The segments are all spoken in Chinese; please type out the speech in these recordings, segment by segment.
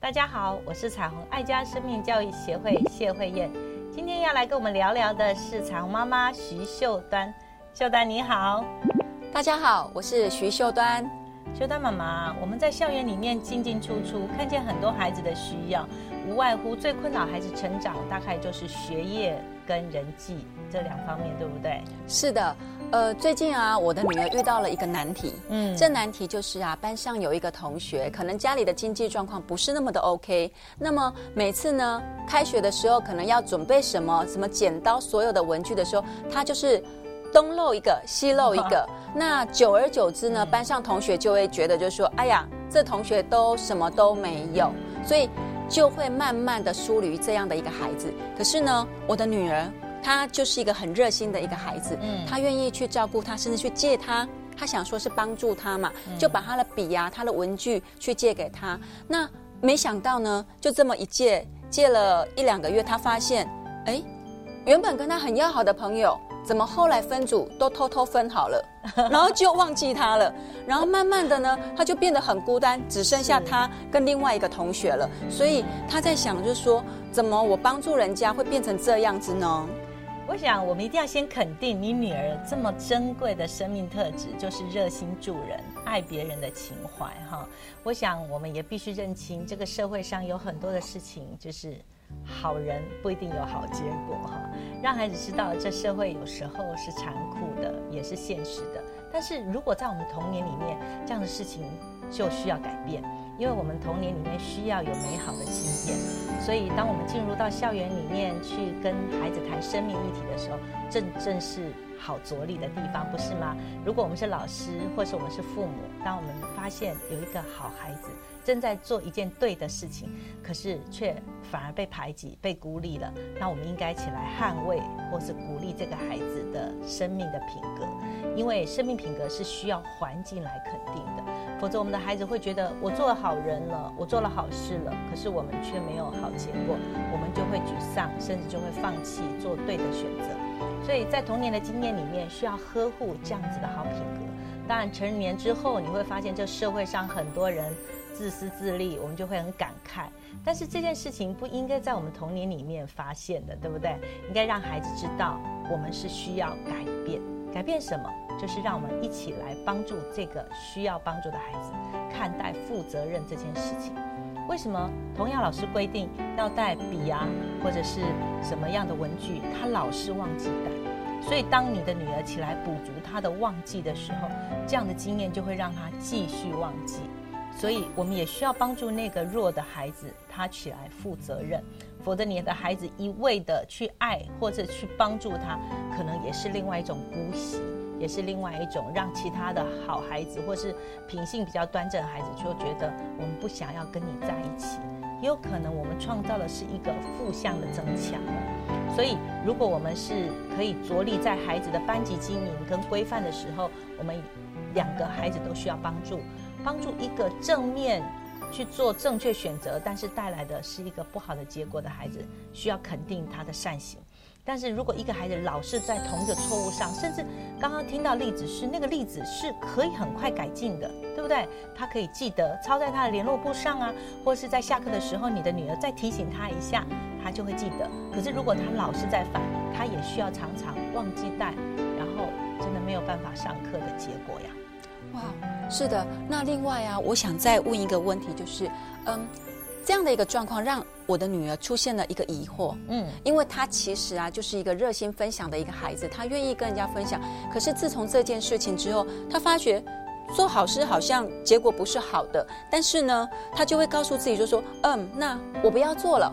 大家好，我是彩虹爱家生命教育协会谢慧燕。今天要来跟我们聊聊的是彩虹妈妈徐秀端。秀端你好，大家好，我是徐秀端。秀端妈妈，我们在校园里面进进出出，看见很多孩子的需要，无外乎最困扰孩子成长，大概就是学业跟人际这两方面，对不对？是的，呃，最近啊，我的女儿遇到了一个难题，嗯，这难题就是啊，班上有一个同学，可能家里的经济状况不是那么的 OK，那么每次呢，开学的时候可能要准备什么什么剪刀，所有的文具的时候，他就是东漏一个，西漏一个。那久而久之呢，班上同学就会觉得，就说：“哎呀，这同学都什么都没有。”所以就会慢慢的疏离这样的一个孩子。可是呢，我的女儿她就是一个很热心的一个孩子，嗯，他愿意去照顾他，甚至去借他，他想说是帮助他嘛，就把他的笔呀、他的文具去借给他。那没想到呢，就这么一借，借了一两个月，他发现，哎，原本跟他很要好的朋友。怎么后来分组都偷偷分好了，然后就忘记他了，然后慢慢的呢，他就变得很孤单，只剩下他跟另外一个同学了。所以他在想，就是说，怎么我帮助人家会变成这样子呢？我想，我们一定要先肯定你女儿这么珍贵的生命特质，就是热心助人、爱别人的情怀哈。我想，我们也必须认清，这个社会上有很多的事情，就是。好人不一定有好结果哈，让孩子知道这社会有时候是残酷的，也是现实的。但是如果在我们童年里面，这样的事情就需要改变，因为我们童年里面需要有美好的经验。所以当我们进入到校园里面去跟孩子谈生命议题的时候，正正是好着力的地方，不是吗？如果我们是老师，或是我们是父母，当我们发现有一个好孩子。正在做一件对的事情，可是却反而被排挤、被孤立了。那我们应该起来捍卫，或是鼓励这个孩子的生命的品格，因为生命品格是需要环境来肯定的。否则，我们的孩子会觉得我做了好人了，我做了好事了，可是我们却没有好结果，我们就会沮丧，甚至就会放弃做对的选择。所以在童年的经验里面，需要呵护这样子的好品格。当然，成年之后，你会发现这社会上很多人。自私自利，我们就会很感慨。但是这件事情不应该在我们童年里面发现的，对不对？应该让孩子知道，我们是需要改变。改变什么？就是让我们一起来帮助这个需要帮助的孩子，看待负责任这件事情。为什么同样老师规定要带笔啊，或者是什么样的文具，他老是忘记带？所以当你的女儿起来补足她的忘记的时候，这样的经验就会让她继续忘记。所以，我们也需要帮助那个弱的孩子，他起来负责任。否则，你的孩子一味的去爱或者去帮助他，可能也是另外一种姑息，也是另外一种让其他的好孩子或是品性比较端正的孩子就觉得我们不想要跟你在一起。也有可能我们创造的是一个负向的增强。所以，如果我们是可以着力在孩子的班级经营跟规范的时候，我们两个孩子都需要帮助。帮助一个正面去做正确选择，但是带来的是一个不好的结果的孩子，需要肯定他的善行。但是如果一个孩子老是在同一个错误上，甚至刚刚听到例子是那个例子是可以很快改进的，对不对？他可以记得抄在他的联络簿上啊，或是在下课的时候，你的女儿再提醒他一下，他就会记得。可是如果他老是在犯，他也需要常常忘记带，然后真的没有办法上课的结果呀。哇，是的。那另外啊，我想再问一个问题，就是，嗯，这样的一个状况让我的女儿出现了一个疑惑，嗯，因为她其实啊就是一个热心分享的一个孩子，她愿意跟人家分享。可是自从这件事情之后，她发觉做好事好像结果不是好的，但是呢，她就会告诉自己就说，嗯，那我不要做了。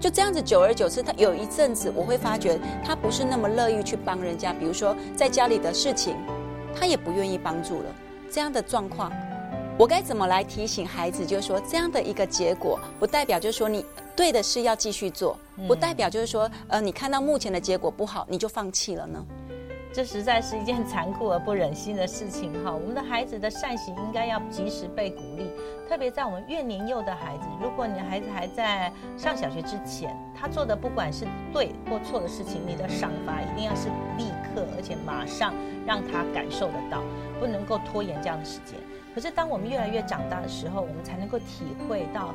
就这样子，久而久之，她有一阵子我会发觉她不是那么乐意去帮人家，比如说在家里的事情。他也不愿意帮助了，这样的状况，我该怎么来提醒孩子？就是说，这样的一个结果，不代表就是说你对的事要继续做，不代表就是说，呃，你看到目前的结果不好，你就放弃了呢？这实在是一件残酷而不忍心的事情哈。我们的孩子的善行应该要及时被鼓励，特别在我们越年幼的孩子，如果你的孩子还在上小学之前，他做的不管是对或错的事情，你的赏罚一定要是立刻而且马上让他感受得到，不能够拖延这样的时间。可是当我们越来越长大的时候，我们才能够体会到。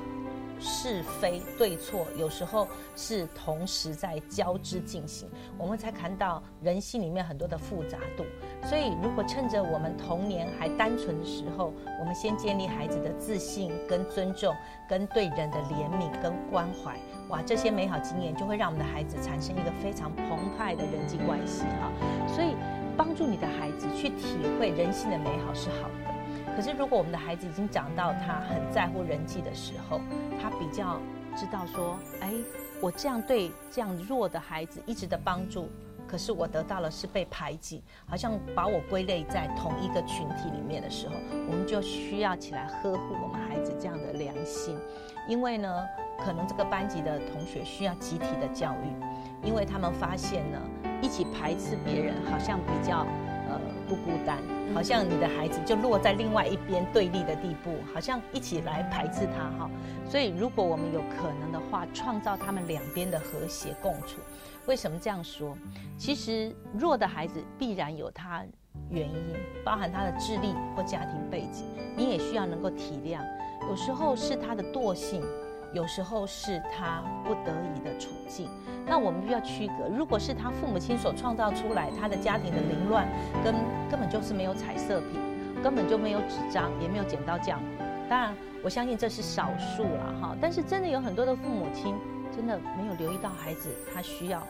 是非对错，有时候是同时在交织进行，我们才看到人性里面很多的复杂度。所以，如果趁着我们童年还单纯的时候，我们先建立孩子的自信、跟尊重、跟对人的怜悯、跟关怀，哇，这些美好经验就会让我们的孩子产生一个非常澎湃的人际关系哈。所以，帮助你的孩子去体会人性的美好是好的。可是，如果我们的孩子已经长到他很在乎人际的时候，他比较知道说，哎，我这样对这样弱的孩子一直的帮助，可是我得到了是被排挤，好像把我归类在同一个群体里面的时候，我们就需要起来呵护我们孩子这样的良心，因为呢，可能这个班级的同学需要集体的教育，因为他们发现呢，一起排斥别人好像比较。呃，不孤单，好像你的孩子就落在另外一边对立的地步，好像一起来排斥他哈。所以，如果我们有可能的话，创造他们两边的和谐共处。为什么这样说？其实弱的孩子必然有他原因，包含他的智力或家庭背景，你也需要能够体谅。有时候是他的惰性。有时候是他不得已的处境，那我们就要区隔。如果是他父母亲所创造出来，他的家庭的凌乱，跟根本就是没有彩色品，根本就没有纸张，也没有剪刀浆。当然，我相信这是少数了哈。但是真的有很多的父母亲，真的没有留意到孩子他需要。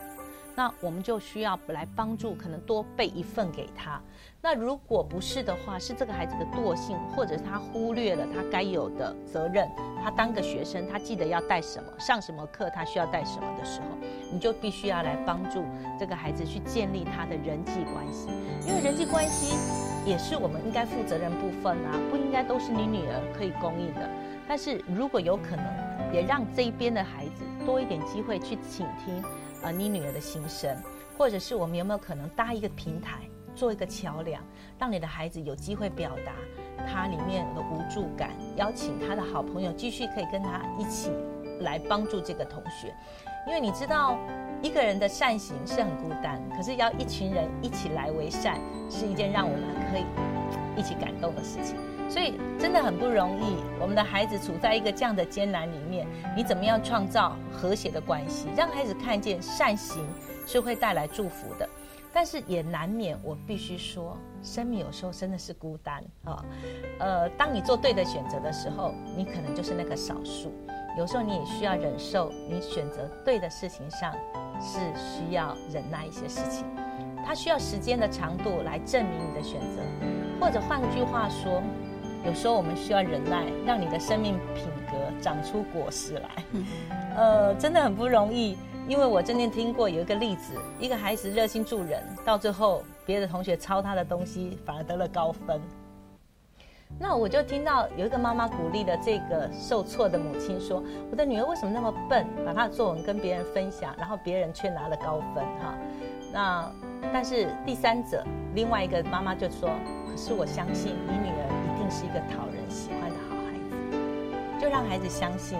那我们就需要来帮助，可能多备一份给他。那如果不是的话，是这个孩子的惰性，或者他忽略了他该有的责任。他当个学生，他记得要带什么，上什么课，他需要带什么的时候，你就必须要来帮助这个孩子去建立他的人际关系。因为人际关系也是我们应该负责任部分啊，不应该都是你女儿可以供应的。但是如果有可能，也让这一边的孩子多一点机会去倾听。呃，你女儿的心声，或者是我们有没有可能搭一个平台，做一个桥梁，让你的孩子有机会表达他里面的无助感，邀请他的好朋友继续可以跟他一起来帮助这个同学，因为你知道，一个人的善行是很孤单，可是要一群人一起来为善，是一件让我们可以一起感动的事情。所以真的很不容易，我们的孩子处在一个这样的艰难里面，你怎么样创造和谐的关系，让孩子看见善行是会带来祝福的？但是也难免，我必须说，生命有时候真的是孤单啊。呃，当你做对的选择的时候，你可能就是那个少数；有时候你也需要忍受，你选择对的事情上是需要忍耐一些事情，它需要时间的长度来证明你的选择，或者换句话说。有时候我们需要忍耐，让你的生命品格长出果实来。呃，真的很不容易，因为我真正听过有一个例子，一个孩子热心助人，到最后别的同学抄他的东西，反而得了高分。那我就听到有一个妈妈鼓励了这个受挫的母亲说：“我的女儿为什么那么笨，把她的作文跟别人分享，然后别人却拿了高分？”哈，那但是第三者另外一个妈妈就说：“可是我相信你女让孩子相信，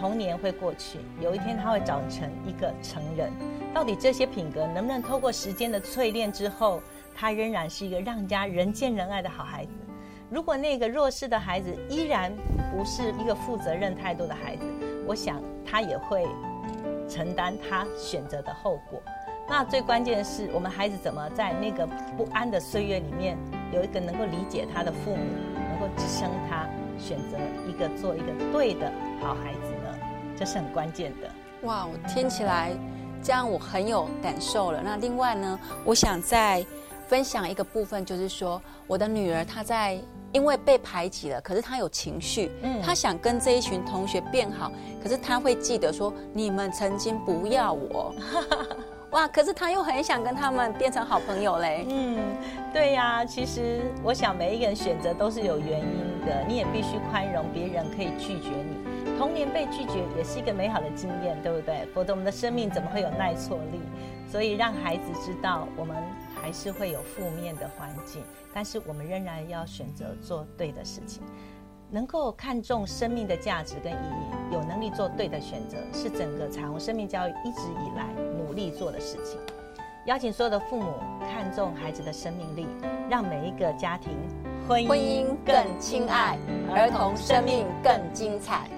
童年会过去，有一天他会长成一个成人。到底这些品格能不能透过时间的淬炼之后，他仍然是一个让家人见人爱的好孩子？如果那个弱势的孩子依然不是一个负责任态度的孩子，我想他也会承担他选择的后果。那最关键的是，我们孩子怎么在那个不安的岁月里面，有一个能够理解他的父母，能够支撑他选择一个做一个对的好孩子呢？这是很关键的。哇，我听起来这样我很有感受了。那另外呢，我想再分享一个部分，就是说我的女儿她在因为被排挤了，可是她有情绪，嗯，她想跟这一群同学变好，可是她会记得说你们曾经不要我。哇！可是他又很想跟他们变成好朋友嘞。嗯，对呀。其实我想每一个人选择都是有原因的，你也必须宽容别人可以拒绝你。童年被拒绝也是一个美好的经验，对不对？否则我们的生命怎么会有耐挫力？所以让孩子知道，我们还是会有负面的环境，但是我们仍然要选择做对的事情。能够看重生命的价值跟意义，有能力做对的选择，是整个彩虹生命教育一直以来努力做的事情。邀请所有的父母看重孩子的生命力，让每一个家庭婚姻更亲爱，儿童生命更精彩。